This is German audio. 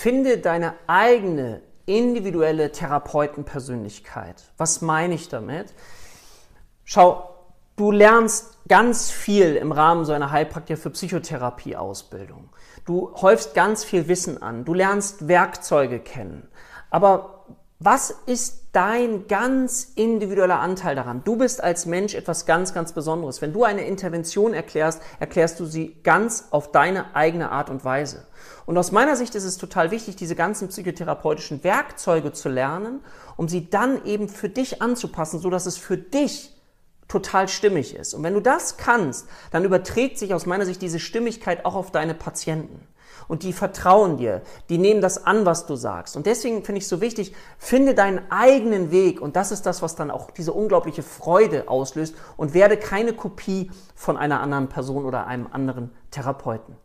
Finde deine eigene individuelle Therapeutenpersönlichkeit. Was meine ich damit? Schau, du lernst ganz viel im Rahmen so einer Heilpraktiker für Psychotherapie-Ausbildung. Du häufst ganz viel Wissen an. Du lernst Werkzeuge kennen. Aber was ist dein ganz individueller Anteil daran? Du bist als Mensch etwas ganz, ganz Besonderes. Wenn du eine Intervention erklärst, erklärst du sie ganz auf deine eigene Art und Weise. Und aus meiner Sicht ist es total wichtig, diese ganzen psychotherapeutischen Werkzeuge zu lernen, um sie dann eben für dich anzupassen, so dass es für dich total stimmig ist. Und wenn du das kannst, dann überträgt sich aus meiner Sicht diese Stimmigkeit auch auf deine Patienten und die vertrauen dir, die nehmen das an, was du sagst. Und deswegen finde ich es so wichtig, finde deinen eigenen Weg und das ist das, was dann auch diese unglaubliche Freude auslöst und werde keine Kopie von einer anderen Person oder einem anderen Therapeuten.